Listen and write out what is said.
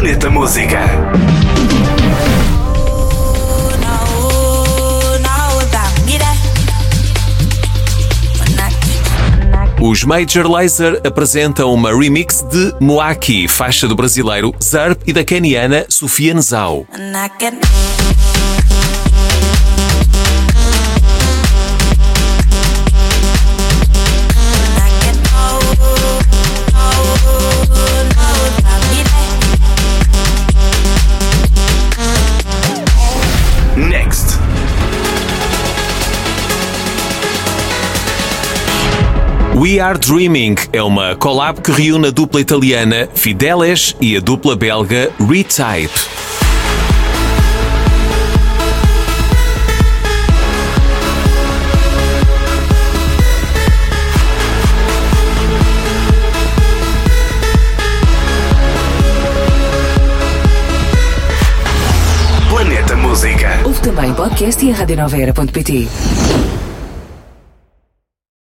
Planeta Música. Os Major Lazer apresentam uma remix de Moaki, faixa do brasileiro Zarp e da keniana Sofia Nzau. We Are Dreaming é uma collab que reúne a dupla italiana Fideles e a dupla belga Retype. Planeta Música. Ouve também podcast e a.